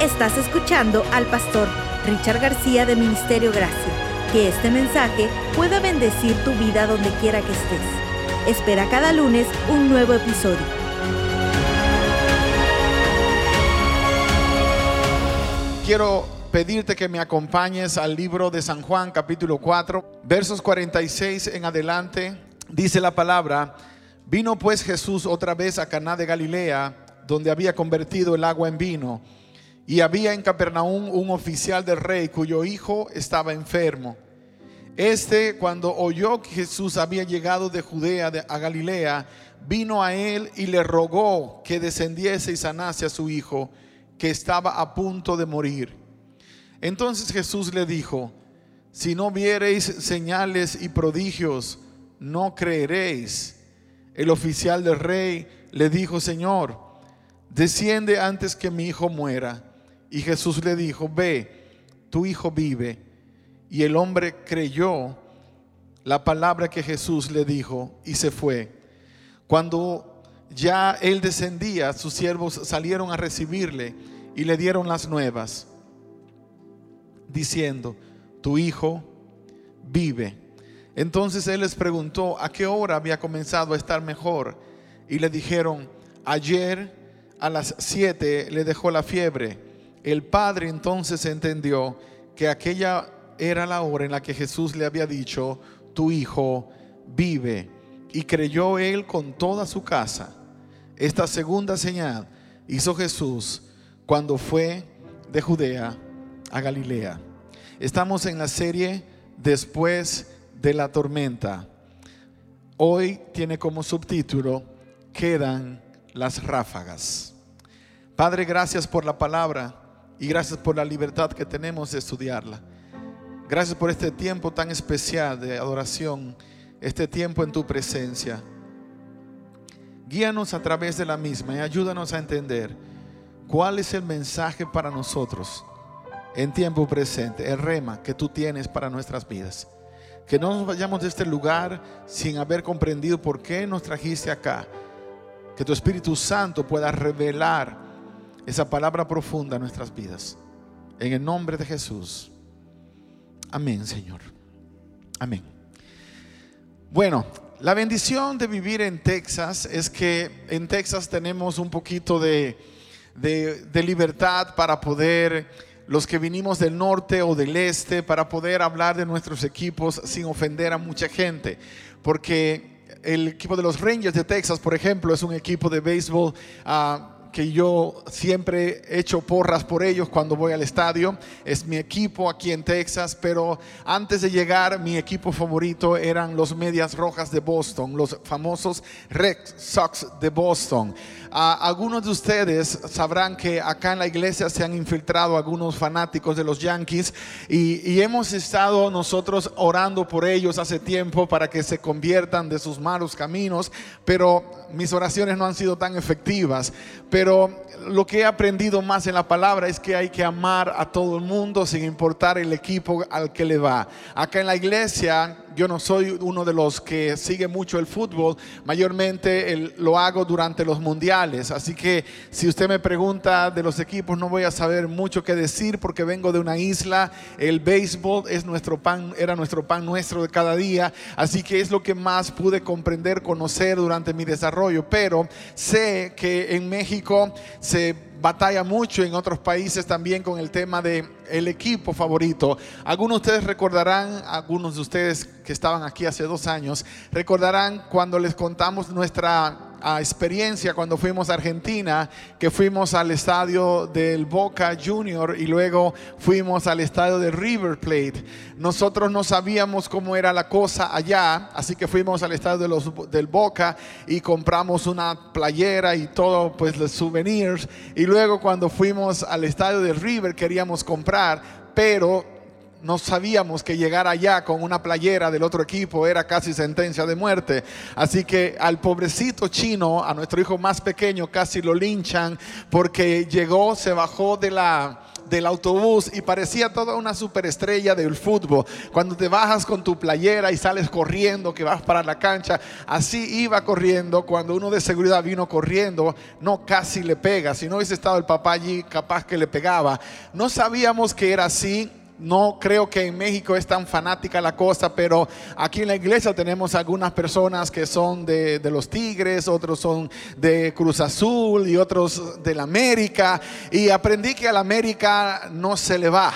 Estás escuchando al pastor Richard García de Ministerio Gracia. Que este mensaje pueda bendecir tu vida donde quiera que estés. Espera cada lunes un nuevo episodio. Quiero pedirte que me acompañes al libro de San Juan capítulo 4, versos 46 en adelante. Dice la palabra, vino pues Jesús otra vez a Caná de Galilea, donde había convertido el agua en vino. Y había en Capernaum un oficial del rey cuyo hijo estaba enfermo. Este, cuando oyó que Jesús había llegado de Judea a Galilea, vino a él y le rogó que descendiese y sanase a su hijo, que estaba a punto de morir. Entonces Jesús le dijo, si no viereis señales y prodigios, no creeréis. El oficial del rey le dijo, Señor, desciende antes que mi hijo muera. Y Jesús le dijo, ve, tu hijo vive. Y el hombre creyó la palabra que Jesús le dijo y se fue. Cuando ya él descendía, sus siervos salieron a recibirle y le dieron las nuevas, diciendo, tu hijo vive. Entonces él les preguntó a qué hora había comenzado a estar mejor y le dijeron, ayer a las siete le dejó la fiebre. El padre entonces entendió que aquella era la hora en la que Jesús le había dicho, tu hijo vive. Y creyó él con toda su casa. Esta segunda señal hizo Jesús cuando fue de Judea a Galilea. Estamos en la serie Después de la tormenta. Hoy tiene como subtítulo Quedan las ráfagas. Padre, gracias por la palabra y gracias por la libertad que tenemos de estudiarla. Gracias por este tiempo tan especial de adoración, este tiempo en tu presencia. Guíanos a través de la misma y ayúdanos a entender cuál es el mensaje para nosotros en tiempo presente, el rema que tú tienes para nuestras vidas. Que no nos vayamos de este lugar sin haber comprendido por qué nos trajiste acá. Que tu Espíritu Santo pueda revelar esa palabra profunda a nuestras vidas. En el nombre de Jesús. Amén, Señor. Amén. Bueno, la bendición de vivir en Texas es que en Texas tenemos un poquito de, de, libertad para poder los que vinimos del norte o del este para poder hablar de nuestros equipos sin ofender a mucha gente. Porque el equipo de los Rangers de Texas, por ejemplo, es un equipo de béisbol. Uh, que yo siempre he hecho porras por ellos cuando voy al estadio. Es mi equipo aquí en Texas, pero antes de llegar mi equipo favorito eran los Medias Rojas de Boston, los famosos Red Sox de Boston. Uh, algunos de ustedes sabrán que acá en la iglesia se han infiltrado algunos fanáticos de los Yankees y, y hemos estado nosotros orando por ellos hace tiempo para que se conviertan de sus malos caminos, pero mis oraciones no han sido tan efectivas. Pero lo que he aprendido más en la palabra es que hay que amar a todo el mundo sin importar el equipo al que le va. Acá en la iglesia yo no soy uno de los que sigue mucho el fútbol, mayormente lo hago durante los mundiales, así que si usted me pregunta de los equipos no voy a saber mucho qué decir porque vengo de una isla, el béisbol es nuestro pan, era nuestro pan nuestro de cada día, así que es lo que más pude comprender, conocer durante mi desarrollo, pero sé que en México se batalla mucho en otros países también con el tema de el equipo favorito. Algunos de ustedes recordarán, algunos de ustedes que estaban aquí hace dos años, recordarán cuando les contamos nuestra a experiencia cuando fuimos a Argentina, que fuimos al estadio del Boca Junior y luego fuimos al estadio de River Plate. Nosotros no sabíamos cómo era la cosa allá, así que fuimos al estadio de los, del Boca y compramos una playera y todo, pues los souvenirs. Y luego cuando fuimos al estadio de River queríamos comprar, pero no sabíamos que llegar allá con una playera del otro equipo era casi sentencia de muerte. Así que al pobrecito chino, a nuestro hijo más pequeño, casi lo linchan porque llegó, se bajó de la del autobús y parecía toda una superestrella del fútbol. Cuando te bajas con tu playera y sales corriendo, que vas para la cancha, así iba corriendo. Cuando uno de seguridad vino corriendo, no casi le pega. Si no hubiese estado el papá allí, capaz que le pegaba. No sabíamos que era así no creo que en México es tan fanática la cosa, pero aquí en la iglesia tenemos algunas personas que son de, los Tigres, otros son de Cruz Azul y otros de la América. Y aprendí que a la América no se le va.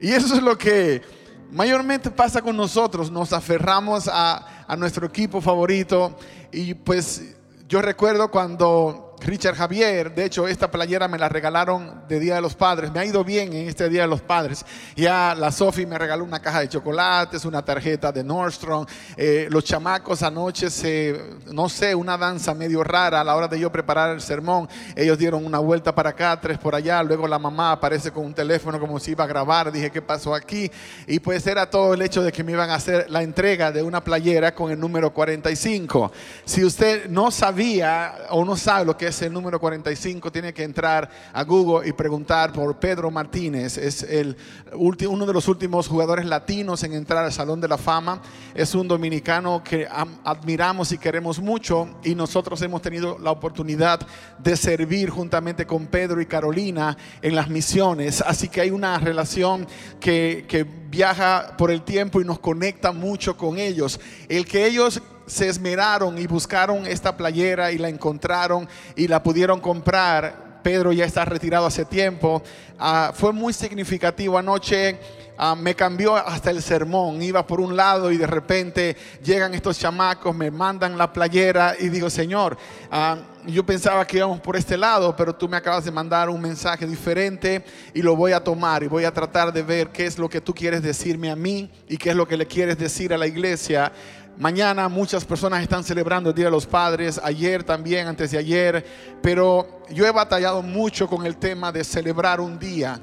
Y eso es lo que mayormente pasa con nosotros. Nos aferramos a, a nuestro equipo favorito y pues yo recuerdo cuando Richard Javier, de hecho esta playera me la regalaron de Día de los Padres, me ha ido bien en este Día de los Padres. Ya la Sofi me regaló una caja de chocolates, una tarjeta de Nordstrom. Eh, los chamacos anoche, se, no sé, una danza medio rara a la hora de yo preparar el sermón. Ellos dieron una vuelta para acá, tres por allá. Luego la mamá aparece con un teléfono como si iba a grabar. Dije, ¿qué pasó aquí? Y pues era todo el hecho de que me iban a hacer la entrega de una playera con el número 45. Si usted no sabía o no sabe lo que es el número 45, tiene que entrar a Google y preguntar por Pedro Martínez. Es el uno de los últimos jugadores latinos en entrar al Salón de la Fama. Es un dominicano que admiramos y queremos mucho y nosotros hemos tenido la oportunidad de servir juntamente con Pedro y Carolina en las misiones. Así que hay una relación que, que viaja por el tiempo y nos conecta mucho con ellos. El que ellos se esmeraron y buscaron esta playera y la encontraron y la pudieron comprar. Pedro ya está retirado hace tiempo. Ah, fue muy significativo anoche. Ah, me cambió hasta el sermón. Iba por un lado y de repente llegan estos chamacos, me mandan la playera y digo, Señor, ah, yo pensaba que íbamos por este lado, pero tú me acabas de mandar un mensaje diferente y lo voy a tomar y voy a tratar de ver qué es lo que tú quieres decirme a mí y qué es lo que le quieres decir a la iglesia Mañana muchas personas están celebrando el Día de los Padres, ayer también, antes de ayer, pero yo he batallado mucho con el tema de celebrar un día.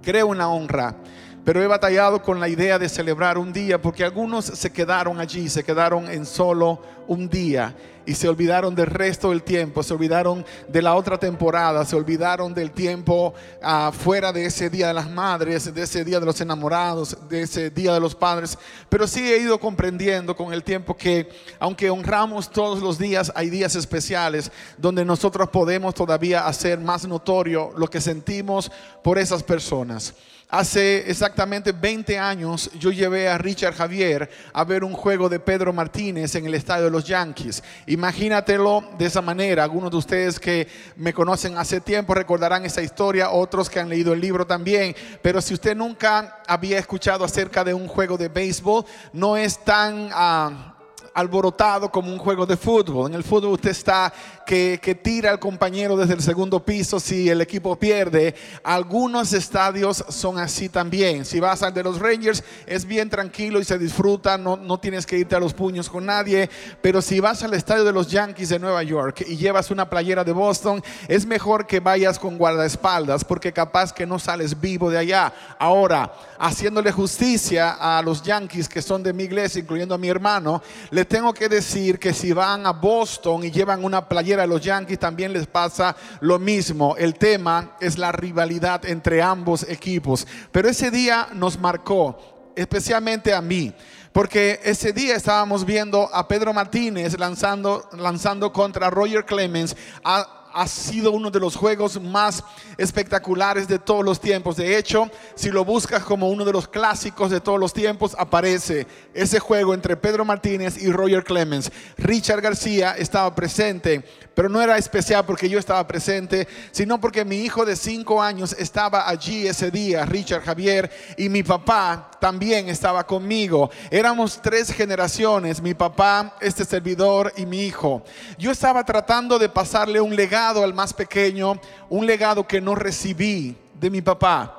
Creo en la honra, pero he batallado con la idea de celebrar un día porque algunos se quedaron allí, se quedaron en solo un día y se olvidaron del resto del tiempo, se olvidaron de la otra temporada, se olvidaron del tiempo ah, fuera de ese Día de las Madres, de ese Día de los Enamorados, de ese Día de los Padres. Pero sí he ido comprendiendo con el tiempo que aunque honramos todos los días, hay días especiales donde nosotros podemos todavía hacer más notorio lo que sentimos por esas personas. Hace exactamente 20 años yo llevé a Richard Javier a ver un juego de Pedro Martínez en el estadio de los Yankees. Imagínatelo de esa manera. Algunos de ustedes que me conocen hace tiempo recordarán esa historia, otros que han leído el libro también. Pero si usted nunca había escuchado acerca de un juego de béisbol, no es tan... Ah, alborotado como un juego de fútbol. En el fútbol usted está que, que, tira al compañero desde el segundo piso si el equipo pierde. Algunos estadios son así también. Si vas al de los Rangers es bien tranquilo y se disfruta, no, no tienes que irte a los puños con nadie. Pero si vas al estadio de los Yankees de Nueva York y llevas una playera de Boston, es mejor que vayas con guardaespaldas porque capaz que no sales vivo de allá. Ahora, haciéndole justicia a los Yankees que son de mi iglesia, incluyendo a mi hermano, le tengo que decir que si van a Boston y llevan una playera de los Yankees, también les pasa lo mismo. El tema es la rivalidad entre ambos equipos. Pero ese día nos marcó, especialmente a mí. Porque ese día estábamos viendo a Pedro Martínez lanzando, lanzando contra Roger Clemens. A, ha sido uno de los juegos más espectaculares de todos los tiempos. De hecho, si lo buscas como uno de los clásicos de todos los tiempos, aparece ese juego entre Pedro Martínez y Roger Clemens. Richard García estaba presente, pero no era especial porque yo estaba presente, sino porque mi hijo de cinco años estaba allí ese día, Richard Javier, y mi papá también estaba conmigo. Éramos tres generaciones, mi papá, este servidor y mi hijo. Yo estaba tratando de pasarle un legado al más pequeño, un legado que no recibí de mi papá.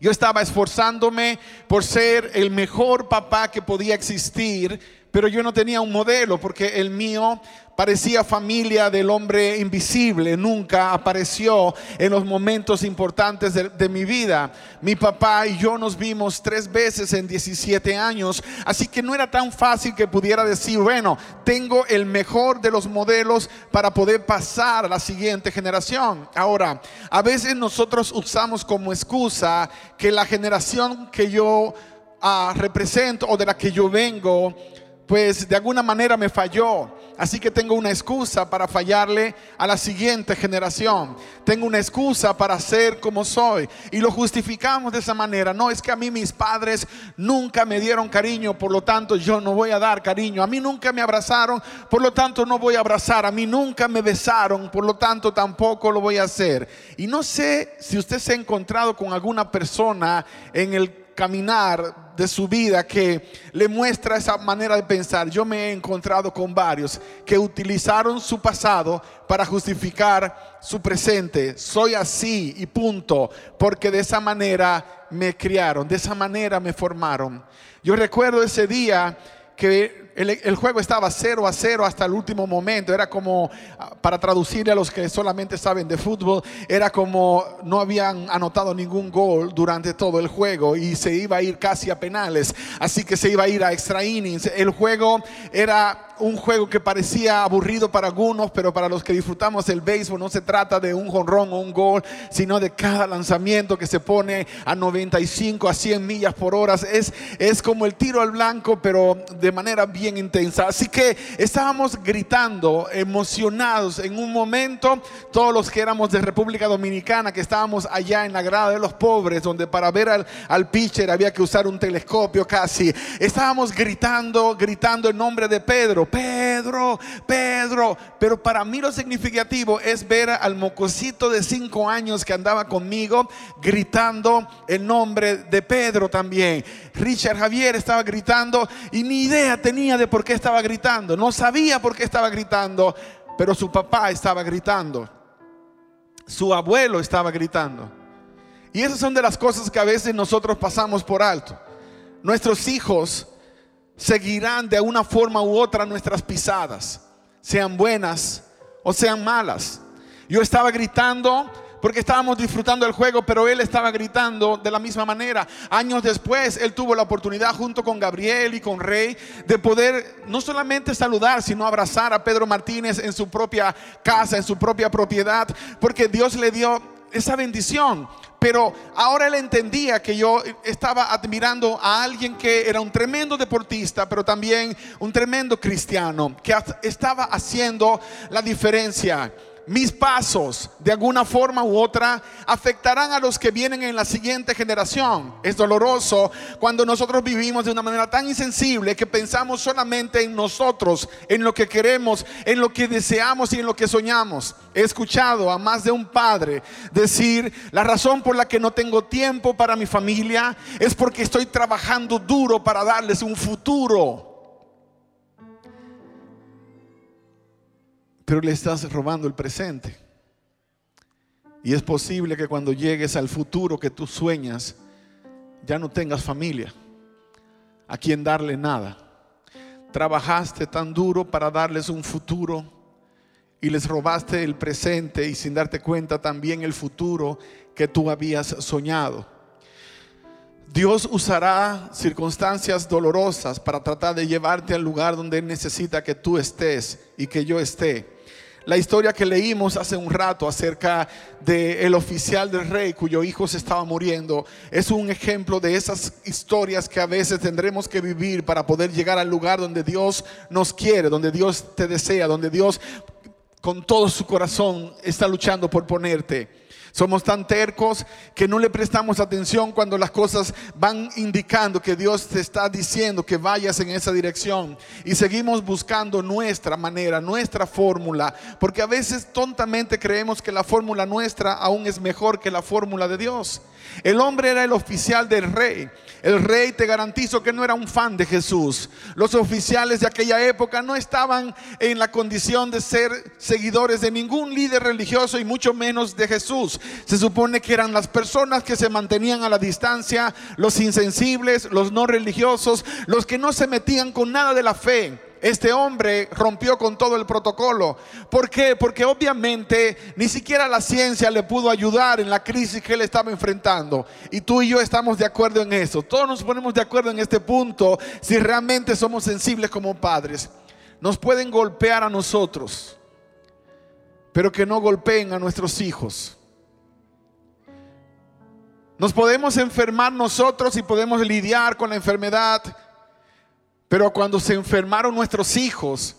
Yo estaba esforzándome por ser el mejor papá que podía existir pero yo no tenía un modelo porque el mío parecía familia del hombre invisible, nunca apareció en los momentos importantes de, mi vida. Mi papá y yo nos vimos tres veces en 17 años, así que no era tan fácil que pudiera decir, bueno, tengo el mejor de los modelos para poder pasar a la siguiente generación. Ahora, a veces nosotros usamos como excusa que la generación que yo ah, represento o de la que yo vengo, pues de alguna manera me falló. Así que tengo una excusa para fallarle a la siguiente generación. Tengo una excusa para ser como soy. Y lo justificamos de esa manera. No es que a mí mis padres nunca me dieron cariño, por lo tanto yo no voy a dar cariño. A mí nunca me abrazaron, por lo tanto no voy a abrazar. A mí nunca me besaron, por lo tanto tampoco lo voy a hacer. Y no sé si usted se ha encontrado con alguna persona en el caminar de su vida que le muestra esa manera de pensar. Yo me he encontrado con varios que utilizaron su pasado para justificar su presente. Soy así y punto, porque de esa manera me criaron, de esa manera me formaron. Yo recuerdo ese día que el, juego estaba 0 a 0 hasta el último momento. Era como, ah, para traducirle a los que solamente saben de fútbol, era como no habían anotado ningún gol durante todo el juego y se iba a ir casi a penales. Así que se iba a ir a extra innings. El juego era un juego que parecía aburrido para algunos, pero para los que disfrutamos el béisbol no se trata de un jonrón o un gol, sino de cada lanzamiento que se pone a 95 a 100 millas por hora. Es, es como el tiro al blanco, pero de manera bien intensa. Así que estábamos gritando, emocionados en un momento, todos los que éramos de República Dominicana, que estábamos allá en la grada de los pobres, donde para ver al, al pitcher había que usar un telescopio casi. Estábamos gritando, gritando el nombre de Pedro. Pedro, Pedro. Pero para mí lo significativo es ver al mocosito de cinco años que andaba conmigo gritando el nombre de Pedro también. Richard Javier estaba gritando y ni idea tenía de por qué estaba gritando. No sabía por qué estaba gritando, pero su papá estaba gritando. Su abuelo estaba gritando. Y esas son de las cosas que a veces nosotros pasamos por alto. Nuestros hijos seguirán de una forma u otra nuestras pisadas, sean buenas o sean malas. Yo estaba gritando porque estábamos disfrutando el juego, pero él estaba gritando de la misma manera. Años después, él tuvo la oportunidad junto con Gabriel y con Rey de poder no solamente saludar, sino abrazar a Pedro Martínez en su propia casa, en su propia propiedad, porque Dios le dio esa bendición. Pero ahora él entendía que yo estaba admirando a alguien que era un tremendo deportista, pero también un tremendo cristiano, que estaba haciendo la diferencia mis pasos de alguna forma u otra afectarán a los que vienen en la siguiente generación. Es doloroso cuando nosotros vivimos de una manera tan insensible que pensamos solamente en nosotros, en lo que queremos, en lo que deseamos y en lo que soñamos. He escuchado a más de un padre decir, la razón por la que no tengo tiempo para mi familia es porque estoy trabajando duro para darles un futuro. Pero le estás robando el presente. Y es posible que cuando llegues al futuro que tú sueñas, ya no tengas familia, a quien darle nada. Trabajaste tan duro para darles un futuro y les robaste el presente y sin darte cuenta también el futuro que tú habías soñado. Dios usará circunstancias dolorosas para tratar de llevarte al lugar donde Él necesita que tú estés y que yo esté. La historia que leímos hace un rato acerca del oficial del rey cuyo hijo se estaba muriendo es un ejemplo de esas historias que a veces tendremos que vivir para poder llegar al lugar donde Dios nos quiere, donde Dios te desea, donde Dios con todo su corazón está luchando por ponerte. Somos tan tercos que no le prestamos atención cuando las cosas van indicando que Dios te está diciendo que vayas en esa dirección. Y seguimos buscando nuestra manera, nuestra fórmula, porque a veces tontamente creemos que la fórmula nuestra aún es mejor que la fórmula de Dios. El hombre era el oficial del rey. El rey te garantizo que no era un fan de Jesús. Los oficiales de aquella época no estaban en la condición de ser seguidores de ningún líder religioso y mucho menos de Jesús. Se supone que eran las personas que se mantenían a la distancia, los insensibles, los no religiosos, los que no se metían con nada de la fe este hombre rompió con todo el protocolo. ¿Por qué? Porque obviamente ni siquiera la ciencia le pudo ayudar en la crisis que él estaba enfrentando. Y tú y yo estamos de acuerdo en eso. Todos nos ponemos de acuerdo en este punto si realmente somos sensibles como padres. Nos pueden golpear a nosotros, pero que no golpeen a nuestros hijos. Nos podemos enfermar nosotros y podemos lidiar con la enfermedad pero cuando se enfermaron nuestros hijos,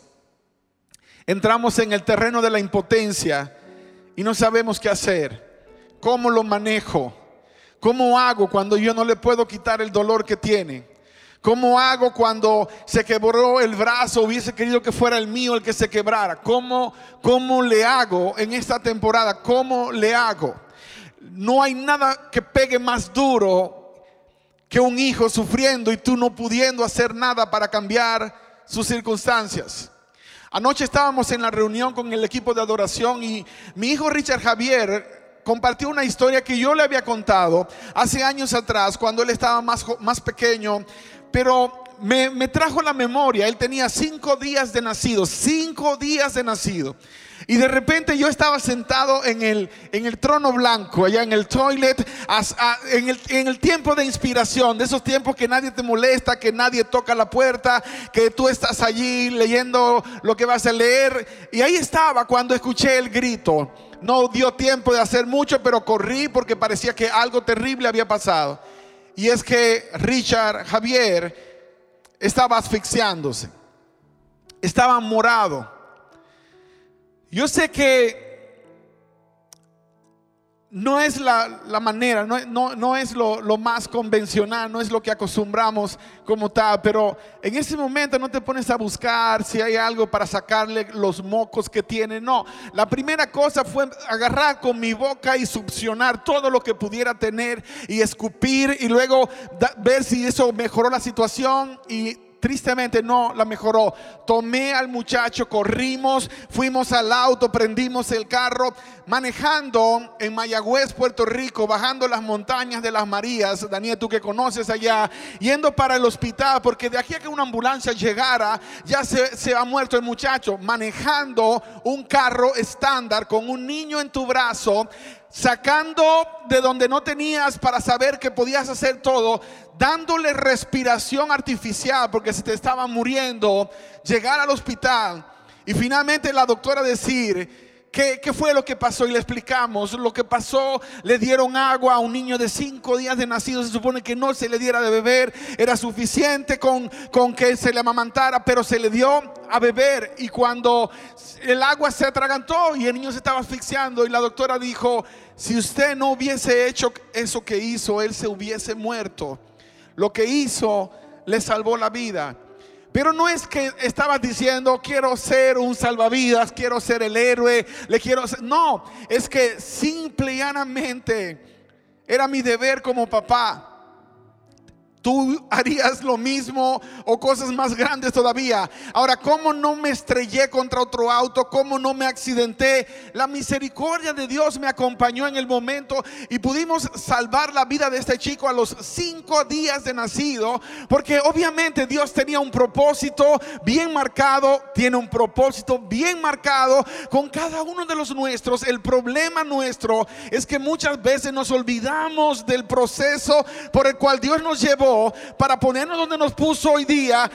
entramos en el terreno de la impotencia y no sabemos qué hacer. ¿Cómo lo manejo? ¿Cómo hago cuando yo no le puedo quitar el dolor que tiene? ¿Cómo hago cuando se quebró el brazo? Hubiese querido que fuera el mío el que se quebrara. ¿Cómo, cómo le hago en esta temporada? ¿Cómo le hago? No hay nada que pegue más duro que un hijo sufriendo y tú no pudiendo hacer nada para cambiar sus circunstancias. Anoche estábamos en la reunión con el equipo de adoración y mi hijo Richard Javier compartió una historia que yo le había contado hace años atrás cuando él estaba más, más pequeño, pero me, me trajo la memoria, él tenía cinco días de nacido, cinco días de nacido. Y de repente yo estaba sentado en el, en el trono blanco, allá en el toilet, en, el, en el tiempo de inspiración, de esos tiempos que nadie te molesta, que nadie toca la puerta, que tú estás allí leyendo lo que vas a leer. Y ahí estaba cuando escuché el grito. No dio tiempo de hacer mucho, pero corrí porque parecía que algo terrible había pasado. Y es que Richard Javier estaba asfixiándose, estaba morado yo sé que no es la, manera, no, es lo, lo, más convencional, no es lo que acostumbramos como tal, pero en ese momento no te pones a buscar si hay algo para sacarle los mocos que tiene, no. La primera cosa fue agarrar con mi boca y succionar todo lo que pudiera tener y escupir y luego ver si eso mejoró la situación y tristemente no la mejoró. Tomé al muchacho, corrimos, fuimos al auto, prendimos el carro, manejando en Mayagüez, Puerto Rico, bajando las montañas de las Marías, Daniel, tú que conoces allá, yendo para el hospital, porque de aquí a que una ambulancia llegara, ya se, se ha muerto el muchacho, manejando un carro estándar con un niño en tu brazo sacando de donde no tenías para saber que podías hacer todo, dándole respiración artificial porque se te estaba muriendo, llegar al hospital y finalmente la doctora decir, ¿Qué, fue lo que pasó? Y le explicamos. Lo que pasó, le dieron agua a un niño de cinco días de nacido. Se supone que no se le diera de beber. Era suficiente con, con que se le amamantara, pero se le dio a beber. Y cuando el agua se atragantó y el niño se estaba asfixiando, y la doctora dijo: Si usted no hubiese hecho eso que hizo, él se hubiese muerto. Lo que hizo le salvó la vida. Pero no es que estabas diciendo, quiero ser un salvavidas, quiero ser el héroe, le quiero ser. No, es que simple y llanamente era mi deber como papá Tú harías lo mismo o cosas más grandes todavía. Ahora, ¿cómo no me estrellé contra otro auto? ¿Cómo no me accidenté? La misericordia de Dios me acompañó en el momento y pudimos salvar la vida de este chico a los cinco días de nacido. Porque obviamente Dios tenía un propósito bien marcado, tiene un propósito bien marcado con cada uno de los nuestros. El problema nuestro es que muchas veces nos olvidamos del proceso por el cual Dios nos llevó para ponernos donde nos puso hoy día.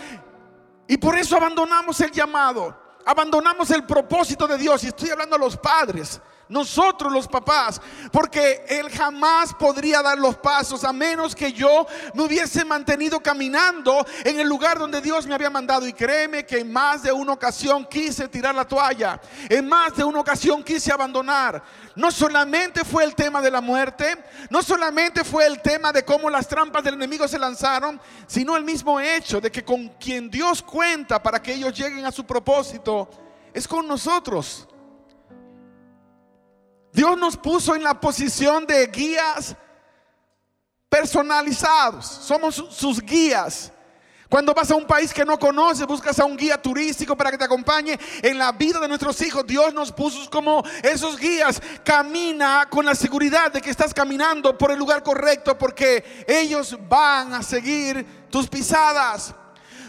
Y por eso abandonamos el llamado, abandonamos el propósito de Dios. Y estoy hablando a los padres nosotros los papás, porque Él jamás podría dar los pasos a menos que yo me hubiese mantenido caminando en el lugar donde Dios me había mandado. Y créeme que en más de una ocasión quise tirar la toalla, en más de una ocasión quise abandonar. No solamente fue el tema de la muerte, no solamente fue el tema de cómo las trampas del enemigo se lanzaron, sino el mismo hecho de que con quien Dios cuenta para que ellos lleguen a su propósito es con nosotros. Dios nos puso en la posición de guías personalizados, somos sus guías. Cuando vas a un país que no conoces, buscas a un guía turístico para que te acompañe en la vida de nuestros hijos. Dios nos puso como esos guías. Camina con la seguridad de que estás caminando por el lugar correcto porque ellos van a seguir tus pisadas.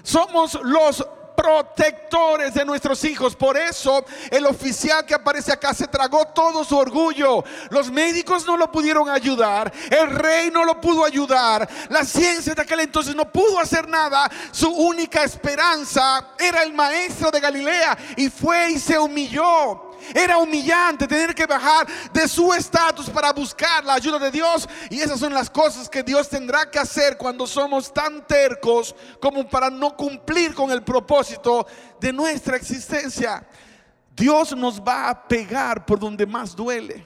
Somos los protectores de nuestros hijos. Por eso el oficial que aparece acá se tragó todo su orgullo. Los médicos no lo pudieron ayudar. El rey no lo pudo ayudar. La ciencia de aquel entonces no pudo hacer nada. Su única esperanza era el maestro de Galilea. Y fue y se humilló. Era humillante tener que bajar de su estatus para buscar la ayuda de Dios. Y esas son las cosas que Dios tendrá que hacer cuando somos tan tercos como para no cumplir con el propósito de nuestra existencia. Dios nos va a pegar por donde más duele.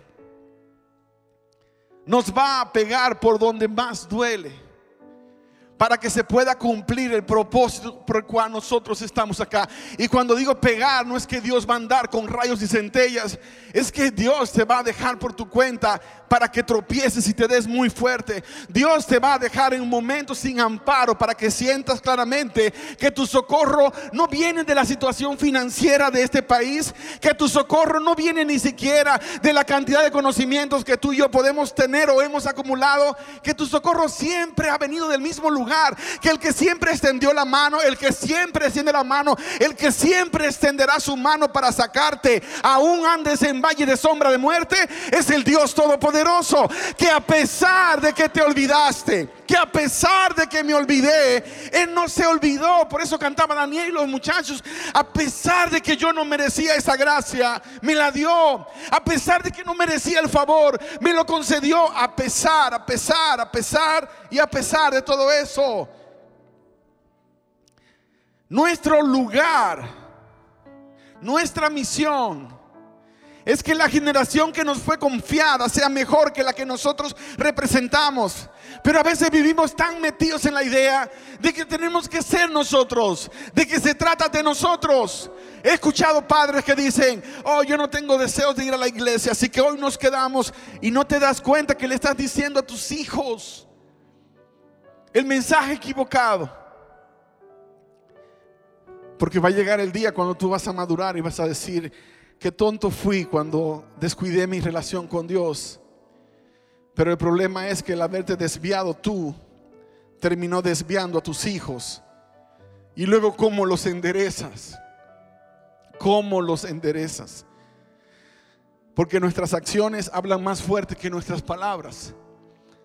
Nos va a pegar por donde más duele para que se pueda cumplir el propósito por el cual nosotros estamos acá. Y cuando digo pegar, no es que Dios va a andar con rayos y centellas, es que Dios te va a dejar por tu cuenta para que tropieces y te des muy fuerte. Dios te va a dejar en un momento sin amparo para que sientas claramente que tu socorro no viene de la situación financiera de este país, que tu socorro no viene ni siquiera de la cantidad de conocimientos que tú y yo podemos tener o hemos acumulado, que tu socorro siempre ha venido del mismo lugar, que el que siempre extendió la mano, el que siempre extiende la mano, el que siempre extenderá su mano para sacarte, aún andes en valle de sombra de muerte, es el Dios Todopoderoso que a pesar de que te olvidaste, que a pesar de que me olvidé, Él no se olvidó. Por eso cantaba Daniel y los muchachos, a pesar de que yo no merecía esa gracia, me la dio. A pesar de que no merecía el favor, me lo concedió. A pesar, a pesar, a pesar y a pesar de todo eso. Nuestro lugar, nuestra misión es que la generación que nos fue confiada sea mejor que la que nosotros representamos. Pero a veces vivimos tan metidos en la idea de que tenemos que ser nosotros, de que se trata de nosotros. He escuchado padres que dicen, oh, yo no tengo deseos de ir a la iglesia, así que hoy nos quedamos y no te das cuenta que le estás diciendo a tus hijos el mensaje equivocado. Porque va a llegar el día cuando tú vas a madurar y vas a decir, qué tonto fui cuando descuidé mi relación con Dios. Pero el problema es que el haberte desviado tú terminó desviando a tus hijos. Y luego, ¿cómo los enderezas? ¿Cómo los enderezas? Porque nuestras acciones hablan más fuerte que nuestras palabras.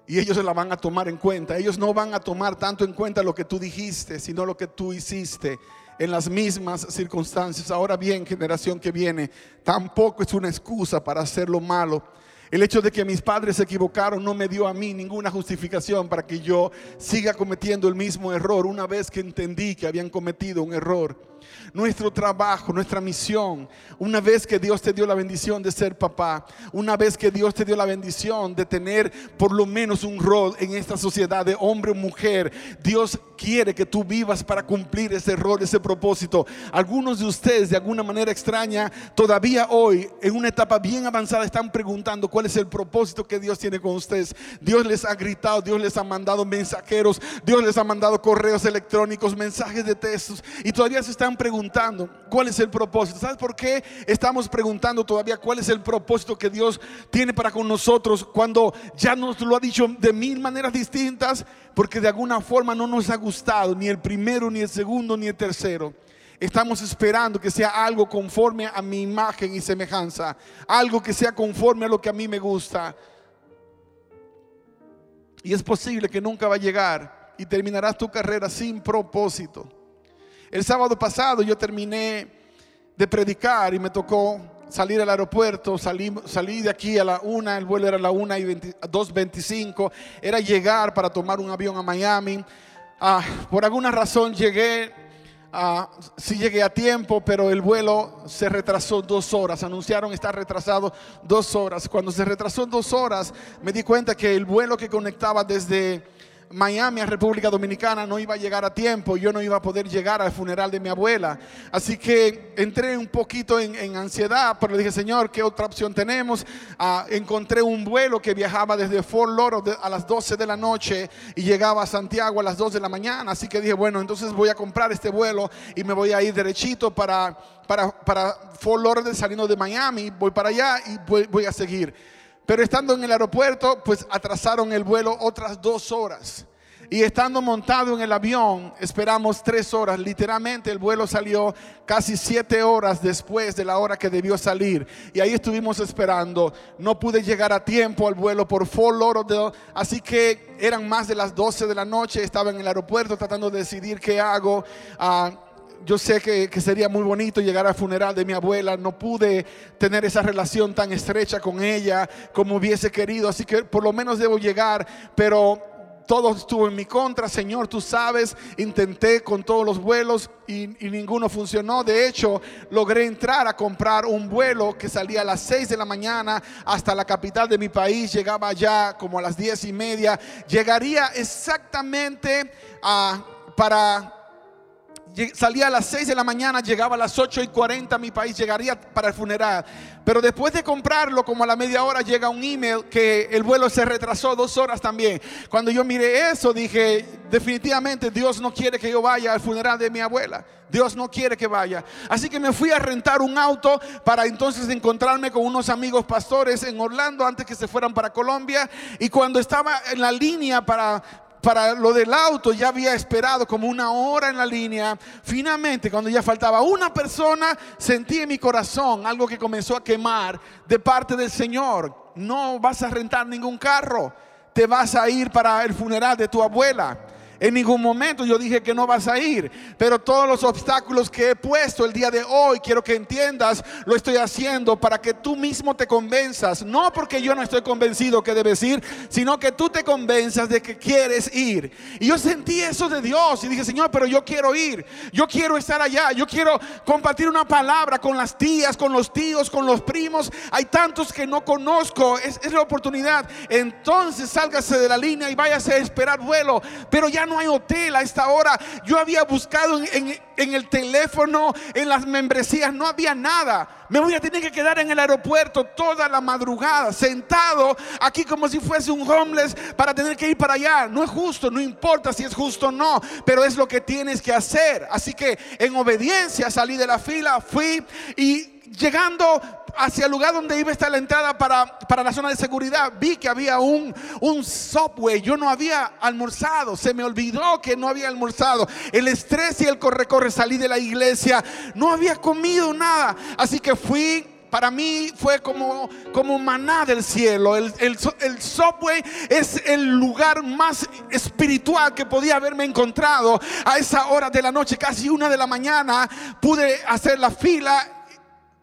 Y ellos se la van a tomar en cuenta. Ellos no van a tomar tanto en cuenta lo que tú dijiste, sino lo que tú hiciste en las mismas circunstancias. Ahora bien, generación que viene, tampoco es una excusa para hacer lo malo. El hecho de que mis padres se equivocaron no me dio a mí ninguna justificación para que yo siga cometiendo el mismo error una vez que entendí que habían cometido un error nuestro trabajo, nuestra misión. Una vez que Dios te dio la bendición de ser papá, una vez que Dios te dio la bendición de tener por lo menos un rol en esta sociedad de hombre o mujer, Dios quiere que tú vivas para cumplir ese rol, ese propósito. Algunos de ustedes de alguna manera extraña todavía hoy en una etapa bien avanzada están preguntando cuál es el propósito que Dios tiene con ustedes. Dios les ha gritado, Dios les ha mandado mensajeros, Dios les ha mandado correos electrónicos, mensajes de textos y todavía se están preguntando cuál es el propósito. ¿Sabes por qué estamos preguntando todavía cuál es el propósito que Dios tiene para con nosotros cuando ya nos lo ha dicho de mil maneras distintas? Porque de alguna forma no nos ha gustado ni el primero, ni el segundo, ni el tercero. Estamos esperando que sea algo conforme a mi imagen y semejanza, algo que sea conforme a lo que a mí me gusta. Y es posible que nunca va a llegar y terminarás tu carrera sin propósito. El sábado pasado yo terminé de predicar y me tocó salir al aeropuerto, salí, salí de aquí a la una, el vuelo era a la una y 2.25, era llegar para tomar un avión a Miami. Ah, por alguna razón llegué, ah, sí llegué a tiempo, pero el vuelo se retrasó dos horas, anunciaron estar retrasado dos horas. Cuando se retrasó dos horas, me di cuenta que el vuelo que conectaba desde Miami a República Dominicana no iba a llegar a tiempo, yo no iba a poder llegar al funeral de mi abuela. Así que entré un poquito en, ansiedad, pero le dije, Señor, ¿qué otra opción tenemos? Ah, encontré un vuelo que viajaba desde Fort Lauderdale a las 12 de la noche y llegaba a Santiago a las 2 de la mañana. Así que dije, bueno, entonces voy a comprar este vuelo y me voy a ir derechito para, para, para Fort Lauderdale saliendo de Miami. Voy para allá y voy a seguir. Pero estando en el aeropuerto, pues atrasaron el vuelo otras dos horas. Y estando montado en el avión, esperamos tres horas. Literalmente el vuelo salió casi siete horas después de la hora que debió salir. Y ahí estuvimos esperando. No pude llegar a tiempo al vuelo por Fort Lauderdale. Así que eran más de las 12 de la noche. Estaba en el aeropuerto tratando de decidir qué hago. Ah, yo sé que, sería muy bonito llegar al funeral de mi abuela. No pude tener esa relación tan estrecha con ella como hubiese querido. Así que por lo menos debo llegar. Pero todo estuvo en mi contra, Señor, tú sabes, intenté con todos los vuelos y, ninguno funcionó. De hecho, logré entrar a comprar un vuelo que salía a las 6 de la mañana hasta la capital de mi país, llegaba ya como a las diez y media, llegaría exactamente a, para salía a las 6 de la mañana, llegaba a las 8 y 40 a mi país, llegaría para el funeral. Pero después de comprarlo, como a la media hora, llega un email que el vuelo se retrasó dos horas también. Cuando yo miré eso, dije, definitivamente Dios no quiere que yo vaya al funeral de mi abuela. Dios no quiere que vaya. Así que me fui a rentar un auto para entonces encontrarme con unos amigos pastores en Orlando antes que se fueran para Colombia. Y cuando estaba en la línea para, para lo del auto ya había esperado como una hora en la línea. Finalmente, cuando ya faltaba una persona, sentí en mi corazón algo que comenzó a quemar de parte del Señor. No vas a rentar ningún carro, te vas a ir para el funeral de tu abuela. En ningún momento yo dije que no vas a ir, pero todos los obstáculos que he puesto el día de hoy, quiero que entiendas, lo estoy haciendo para que tú mismo te convenzas, no porque yo no estoy convencido que debes ir, sino que tú te convenzas de que quieres ir. Y yo sentí eso de Dios y dije, Señor, pero yo quiero ir, yo quiero estar allá, yo quiero compartir una palabra con las tías, con los tíos, con los primos. Hay tantos que no conozco, es, es la oportunidad. Entonces sálgase de la línea y váyase a esperar vuelo, pero ya no hay hotel a esta hora. Yo había buscado en, el teléfono, en las membresías, no había nada. Me voy a tener que quedar en el aeropuerto toda la madrugada, sentado aquí como si fuese un homeless para tener que ir para allá. No es justo, no importa si es justo o no, pero es lo que tienes que hacer. Así que en obediencia salí de la fila, fui y llegando hacia el lugar donde iba a estar la entrada para, para la zona de seguridad, vi que había un, un subway. Yo no había almorzado, se me olvidó que no había almorzado. El estrés y el corre-corre, salí de la iglesia, no había comido nada. Así que fui para mí fue como, como maná del cielo. El, el, el, subway es el lugar más espiritual que podía haberme encontrado a esa hora de la noche, casi una de la mañana. Pude hacer la fila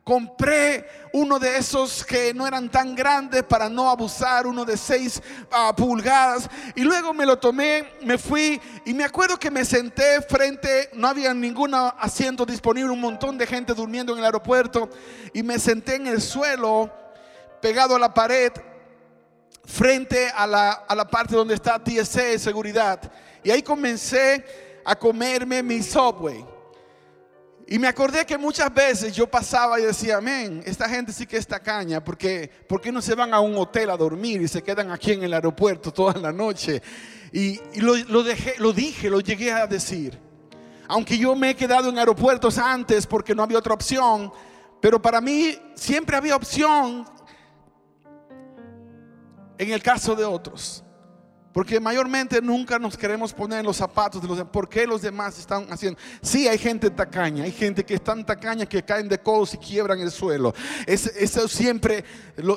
Compré uno de esos que no eran tan grandes para no abusar, uno de seis ah, pulgadas. Y luego me lo tomé, me fui y me acuerdo que me senté frente, no había ningún asiento disponible, un montón de gente durmiendo en el aeropuerto. Y me senté en el suelo, pegado a la pared, frente a la, a la parte donde está TSA de seguridad. Y ahí comencé a comerme mi subway. Y me acordé que muchas veces yo pasaba y decía, amén, esta gente sí que está caña, porque ¿por qué no se van a un hotel a dormir y se quedan aquí en el aeropuerto toda la noche? Y, lo, dije, lo llegué a decir. Aunque yo me he quedado en aeropuertos antes porque no había otra opción, pero para mí siempre había opción en el caso de otros. Porque mayormente nunca nos queremos poner en los zapatos de los demás. ¿Por qué los demás están haciendo? Sí, hay gente tacaña. Hay gente que es tan tacaña que caen de codos y quiebran el suelo. eso siempre,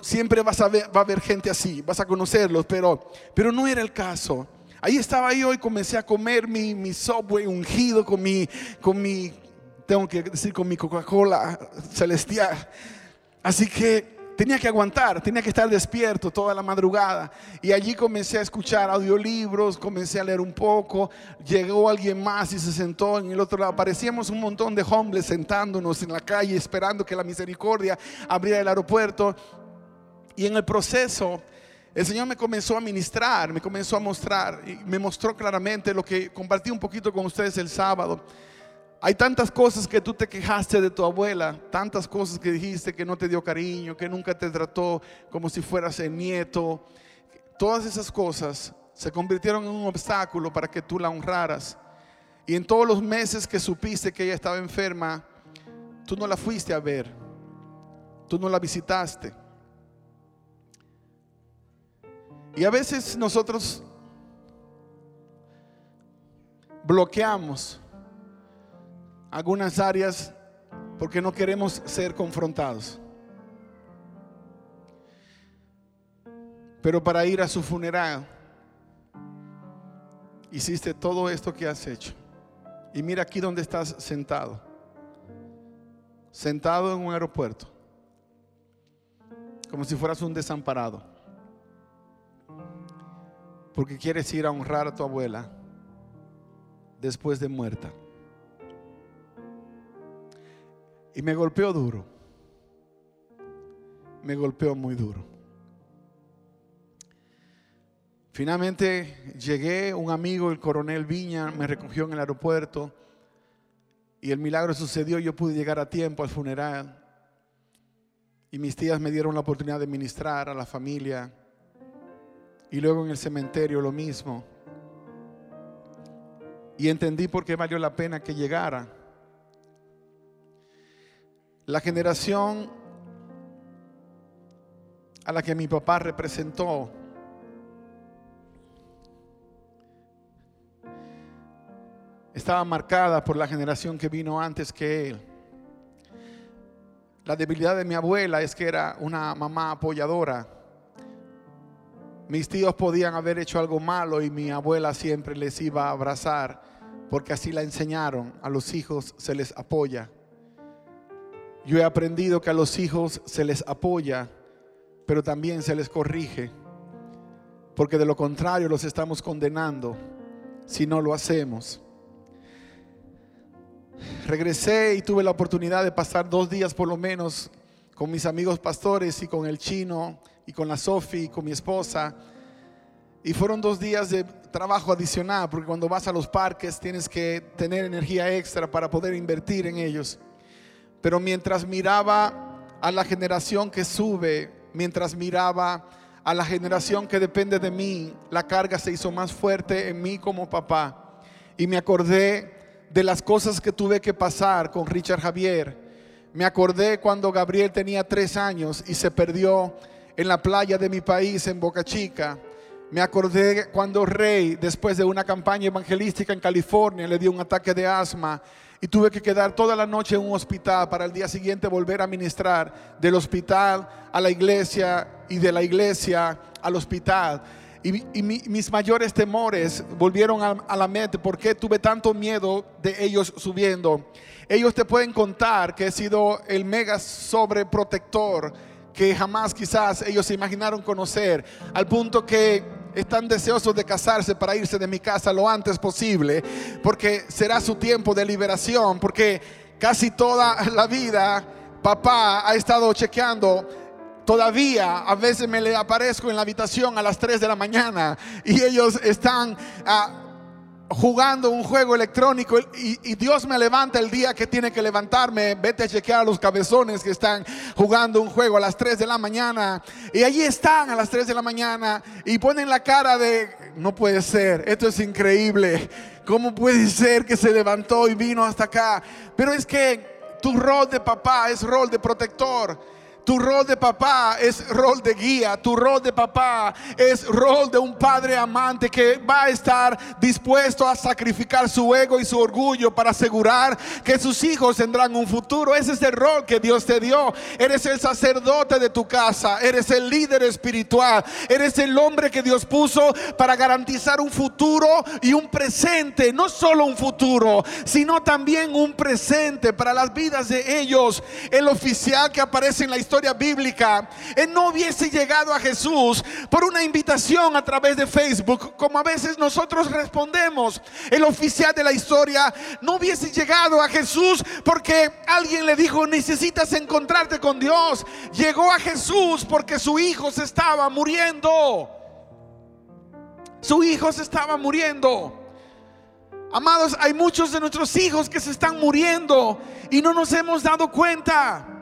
siempre vas a ver, va a haber gente así. Vas a conocerlos. Pero, pero no era el caso. Ahí estaba yo y comencé a comer mi, mi Subway ungido con mi, con mi, tengo que decir, con mi Coca-Cola celestial. Así que tenía que aguantar, tenía que estar despierto toda la madrugada. Y allí comencé a escuchar audiolibros, comencé a leer un poco. Llegó alguien más y se sentó en el otro lado. Parecíamos un montón de hombres sentándonos en la calle esperando que la misericordia abriera el aeropuerto. Y en el proceso el Señor me comenzó a ministrar, me comenzó a mostrar y me mostró claramente lo que compartí un poquito con ustedes el sábado. Hay tantas cosas que tú te quejaste de tu abuela, tantas cosas que dijiste que no te dio cariño, que nunca te trató como si fueras el nieto. Todas esas cosas se convirtieron en un obstáculo para que tú la honraras. Y en todos los meses que supiste que ella estaba enferma, tú no la fuiste a ver, tú no la visitaste. Y a veces nosotros bloqueamos algunas áreas porque no queremos ser confrontados. Pero para ir a su funeral, hiciste todo esto que has hecho. Y mira aquí donde estás sentado. Sentado en un aeropuerto. Como si fueras un desamparado porque quieres ir a honrar a tu abuela después de muerta. Y me golpeó duro. Me golpeó muy duro. Finalmente llegué, un amigo, el coronel Viña, me recogió en el aeropuerto y el milagro sucedió, yo pude llegar a tiempo al funeral y mis tías me dieron la oportunidad de ministrar a la familia y luego en el cementerio lo mismo. Y entendí por qué valió la pena que llegara. La generación a la que mi papá representó estaba marcada por la generación que vino antes que él. La debilidad de mi abuela es que era una mamá apoyadora mis tíos podían haber hecho algo malo y mi abuela siempre les iba a abrazar porque así la enseñaron. A los hijos se les apoya. Yo he aprendido que a los hijos se les apoya, pero también se les corrige. Porque de lo contrario los estamos condenando si no lo hacemos. Regresé y tuve la oportunidad de pasar dos días por lo menos con mis amigos pastores y con el chino y con la Sofi, con mi esposa. Y fueron dos días de trabajo adicional, porque cuando vas a los parques tienes que tener energía extra para poder invertir en ellos. Pero mientras miraba a la generación que sube, mientras miraba a la generación que depende de mí, la carga se hizo más fuerte en mí como papá. Y me acordé de las cosas que tuve que pasar con Richard Javier. Me acordé cuando Gabriel tenía tres años y se perdió en la playa de mi país, en Boca Chica. Me acordé cuando Rey, después de una campaña evangelística en California, le dio un ataque de asma y tuve que quedar toda la noche en un hospital para el día siguiente volver a ministrar del hospital a la iglesia y de la iglesia al hospital. Y, mis mayores temores volvieron a, la mente. ¿Por qué tuve tanto miedo de ellos subiendo? Ellos te pueden contar que he sido el mega sobreprotector que jamás quizás ellos se imaginaron conocer, al punto que están deseosos de casarse para irse de mi casa lo antes posible, porque será su tiempo de liberación, porque casi toda la vida papá ha estado chequeando. Todavía a veces me le aparezco en la habitación a las 3 de la mañana y ellos están ah, jugando un juego electrónico y, Dios me levanta el día que tiene que levantarme, vete a chequear a los cabezones que están jugando un juego a las 3 de la mañana y allí están a las 3 de la mañana y ponen la cara de, no puede ser, esto es increíble, ¿cómo puede ser que se levantó y vino hasta acá? Pero es que tu rol de papá es rol de protector. Tu rol de papá es rol de guía. Tu rol de papá es rol de un padre amante que va a estar dispuesto a sacrificar su ego y su orgullo para asegurar que sus hijos tendrán un futuro. Ese es el rol que Dios te dio. Eres el sacerdote de tu casa. Eres el líder espiritual. Eres el hombre que Dios puso para garantizar un futuro y un presente. No solo un futuro, sino también un presente para las vidas de ellos. El oficial que aparece en la historia bíblica, él no hubiese llegado a Jesús por una invitación a través de Facebook, como a veces nosotros respondemos. El oficial de la historia no hubiese llegado a Jesús porque alguien le dijo, necesitas encontrarte con Dios. Llegó a Jesús porque su hijo se estaba muriendo. Su hijo se estaba muriendo. Amados, hay muchos de nuestros hijos que se están muriendo y no nos hemos dado cuenta.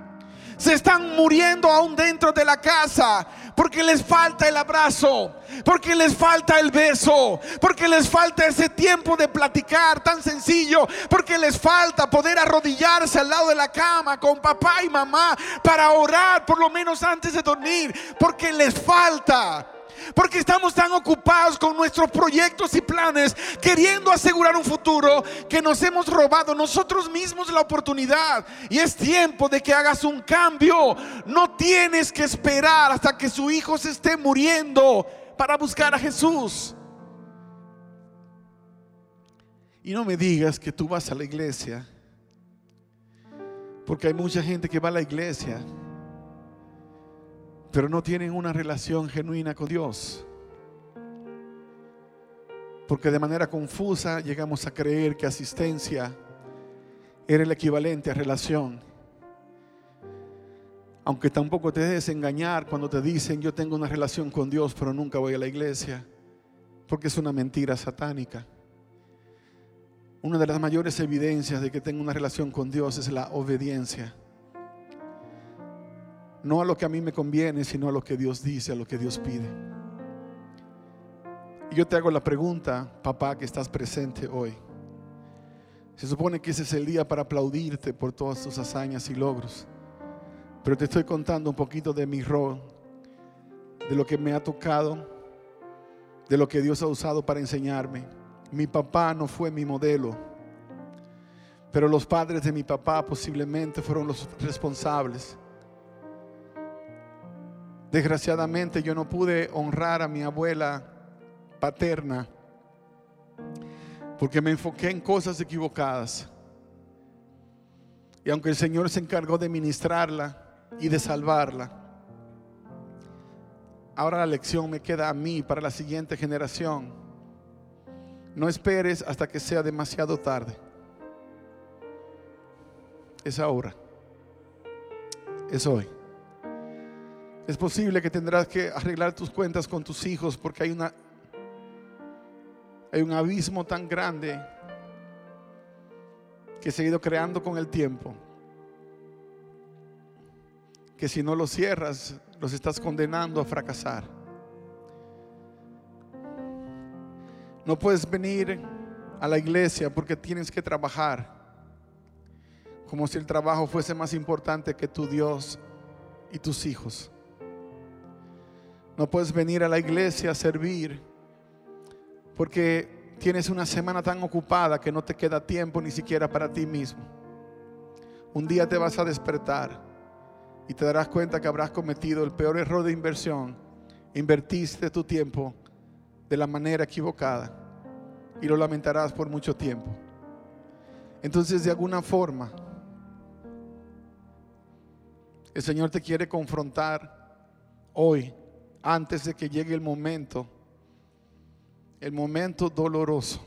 Se están muriendo aún dentro de la casa porque les falta el abrazo, porque les falta el beso, porque les falta ese tiempo de platicar tan sencillo, porque les falta poder arrodillarse al lado de la cama con papá y mamá para orar por lo menos antes de dormir, porque les falta. Porque estamos tan ocupados con nuestros proyectos y planes, queriendo asegurar un futuro, que nos hemos robado nosotros mismos la oportunidad. Y es tiempo de que hagas un cambio. No tienes que esperar hasta que su hijo se esté muriendo para buscar a Jesús. Y no me digas que tú vas a la iglesia. Porque hay mucha gente que va a la iglesia pero no tienen una relación genuina con Dios. Porque de manera confusa llegamos a creer que asistencia era el equivalente a relación. Aunque tampoco te dejes engañar cuando te dicen yo tengo una relación con Dios, pero nunca voy a la iglesia, porque es una mentira satánica. Una de las mayores evidencias de que tengo una relación con Dios es la obediencia no a lo que a mí me conviene, sino a lo que Dios dice, a lo que Dios pide. Y yo te hago la pregunta, papá, que estás presente hoy. Se supone que ese es el día para aplaudirte por todas tus hazañas y logros. Pero te estoy contando un poquito de mi rol, de lo que me ha tocado, de lo que Dios ha usado para enseñarme. Mi papá no fue mi modelo, pero los padres de mi papá posiblemente fueron los responsables Desgraciadamente yo no pude honrar a mi abuela paterna porque me enfoqué en cosas equivocadas. Y aunque el Señor se encargó de ministrarla y de salvarla, ahora la lección me queda a mí para la siguiente generación. No esperes hasta que sea demasiado tarde. Es ahora. Es hoy. Es posible que tendrás que arreglar tus cuentas con tus hijos porque hay una hay un abismo tan grande que se ha ido creando con el tiempo. Que si no los cierras, los estás condenando a fracasar. No puedes venir a la iglesia porque tienes que trabajar. Como si el trabajo fuese más importante que tu Dios y tus hijos. No puedes venir a la iglesia a servir porque tienes una semana tan ocupada que no te queda tiempo ni siquiera para ti mismo. Un día te vas a despertar y te darás cuenta que habrás cometido el peor error de inversión. Invertiste tu tiempo de la manera equivocada y lo lamentarás por mucho tiempo. Entonces, de alguna forma, el Señor te quiere confrontar hoy antes de que llegue el momento, el momento doloroso.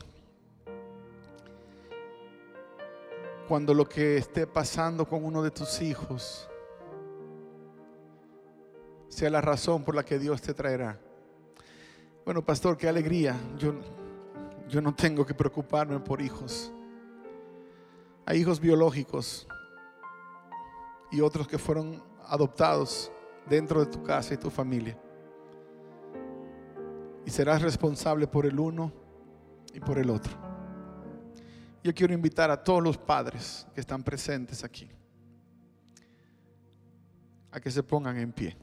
Cuando lo que esté pasando con uno de tus hijos sea la razón por la que Dios te traerá. Bueno, pastor, qué alegría. Yo, yo no tengo que preocuparme por hijos. Hay hijos biológicos y otros que fueron adoptados dentro de tu casa y tu familia y serás responsable por el uno y por el otro. Yo quiero invitar a todos los padres que están presentes aquí a que se pongan en pie.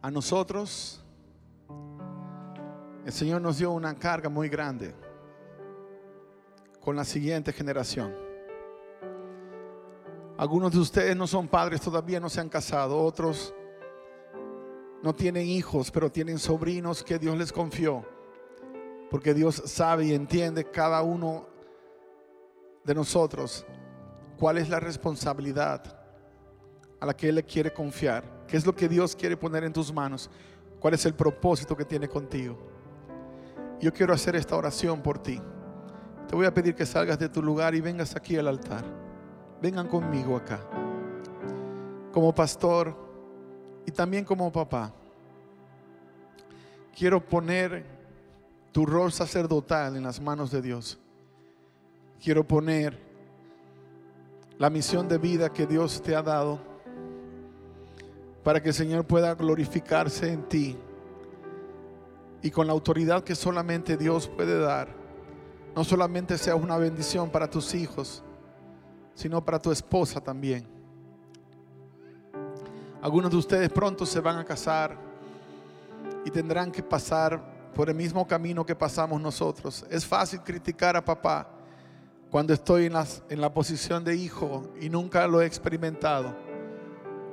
A nosotros, el Señor nos dio una carga muy grande con la siguiente generación. Algunos de ustedes no son padres, todavía no se han casado. Otros no tienen hijos, pero tienen sobrinos que Dios les confió. Porque Dios sabe y entiende cada uno de nosotros cuál es la responsabilidad a la que Él le quiere confiar, qué es lo que Dios quiere poner en tus manos, cuál es el propósito que tiene contigo. Yo quiero hacer esta oración por ti. Te voy a pedir que salgas de tu lugar y vengas aquí al altar. Vengan conmigo acá. Como pastor y también como papá. Quiero poner tu rol sacerdotal en las manos de Dios. Quiero poner la misión de vida que Dios te ha dado para que el Señor pueda glorificarse en ti y con la autoridad que solamente Dios puede dar, no solamente sea una bendición para tus hijos, sino para tu esposa también. Algunos de ustedes pronto se van a casar y tendrán que pasar por el mismo camino que pasamos nosotros. Es fácil criticar a papá cuando estoy en, en la posición de hijo y nunca lo he experimentado.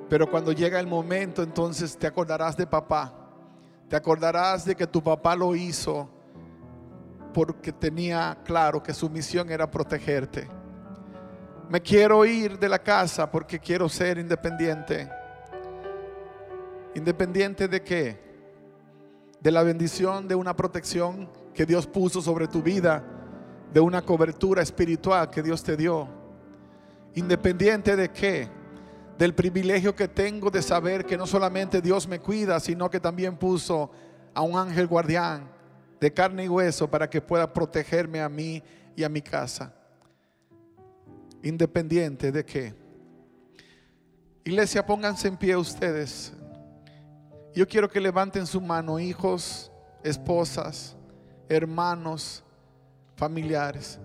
Pero cuando llega el momento, entonces te acordarás de papá. Te acordarás de que tu papá lo hizo porque tenía claro que su misión era protegerte. Me quiero ir de la casa porque quiero ser independiente. ¿Independiente de qué? De la bendición de una protección que Dios puso sobre tu vida, de una cobertura espiritual que Dios te dio. ¿Independiente de qué? Del privilegio que tengo de saber que no solamente Dios me cuida, sino que también puso a un ángel guardián de carne y hueso para que pueda protegerme a mí y a mi casa. Independiente de qué. Iglesia, pónganse en pie ustedes. Yo quiero que levanten su mano, hijos, esposas, hermanos, familiares,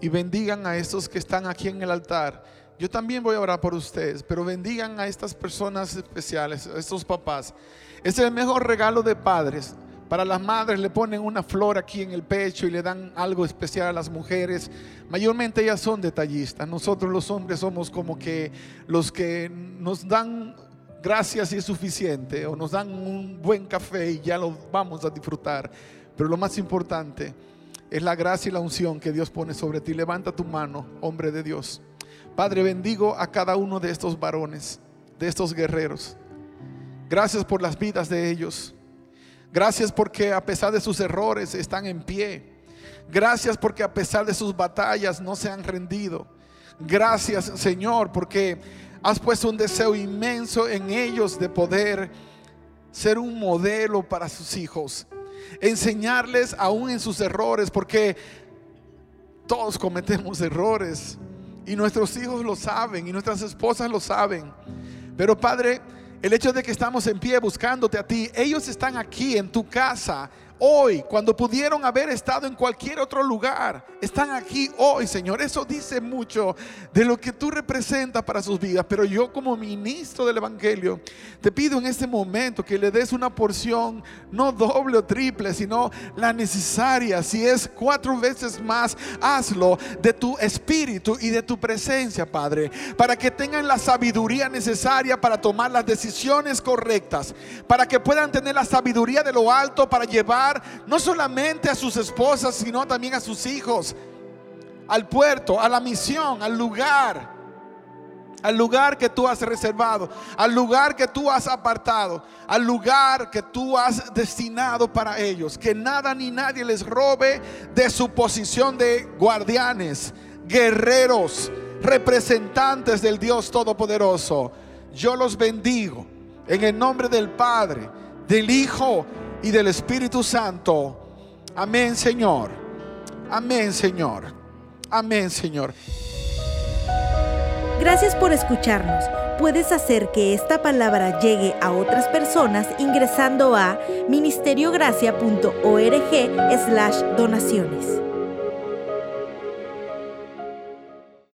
y bendigan a estos que están aquí en el altar. Yo también voy a orar por ustedes, pero bendigan a estas personas especiales, a estos papás. Es el mejor regalo de padres. Para las madres le ponen una flor aquí en el pecho y le dan algo especial a las mujeres. Mayormente ellas son detallistas. Nosotros los hombres somos como que los que nos dan gracias y es suficiente, o nos dan un buen café y ya lo vamos a disfrutar. Pero lo más importante es la gracia y la unción que Dios pone sobre ti. Levanta tu mano, hombre de Dios. Padre, bendigo a cada uno de estos varones, de estos guerreros. Gracias por las vidas de ellos. Gracias porque a pesar de sus errores están en pie. Gracias porque a pesar de sus batallas no se han rendido. Gracias Señor porque has puesto un deseo inmenso en ellos de poder ser un modelo para sus hijos. Enseñarles aún en sus errores, porque todos cometemos errores y nuestros hijos lo saben y nuestras esposas lo saben. Pero Padre, el hecho de que estamos en pie buscándote a ti, ellos están aquí en tu casa hoy, cuando pudieron haber estado en cualquier otro lugar, están aquí hoy, Señor. Eso dice mucho de lo que tú representas para sus vidas. Pero yo como ministro del Evangelio, te pido en este momento que le des una porción, no doble o triple, sino la necesaria. Si es cuatro veces más, hazlo de tu espíritu y de tu presencia, Padre, para que tengan la sabiduría necesaria para tomar las decisiones correctas, para que puedan tener la sabiduría de lo alto para no solamente a sus esposas, sino también a sus hijos, al puerto, a la misión, al lugar, al lugar que tú has reservado, al lugar que tú has apartado, al lugar que tú has destinado para ellos. Que nada ni nadie les robe de su posición de guardianes, guerreros, representantes del Dios Todopoderoso. Yo los bendigo en el nombre del Padre, del Hijo y del Espíritu Santo. Amén, Señor. Amén, Señor. Amén, Señor. Gracias por escucharnos. Puedes hacer que esta palabra llegue a otras personas ingresando a ministeriogracia.org slash donaciones.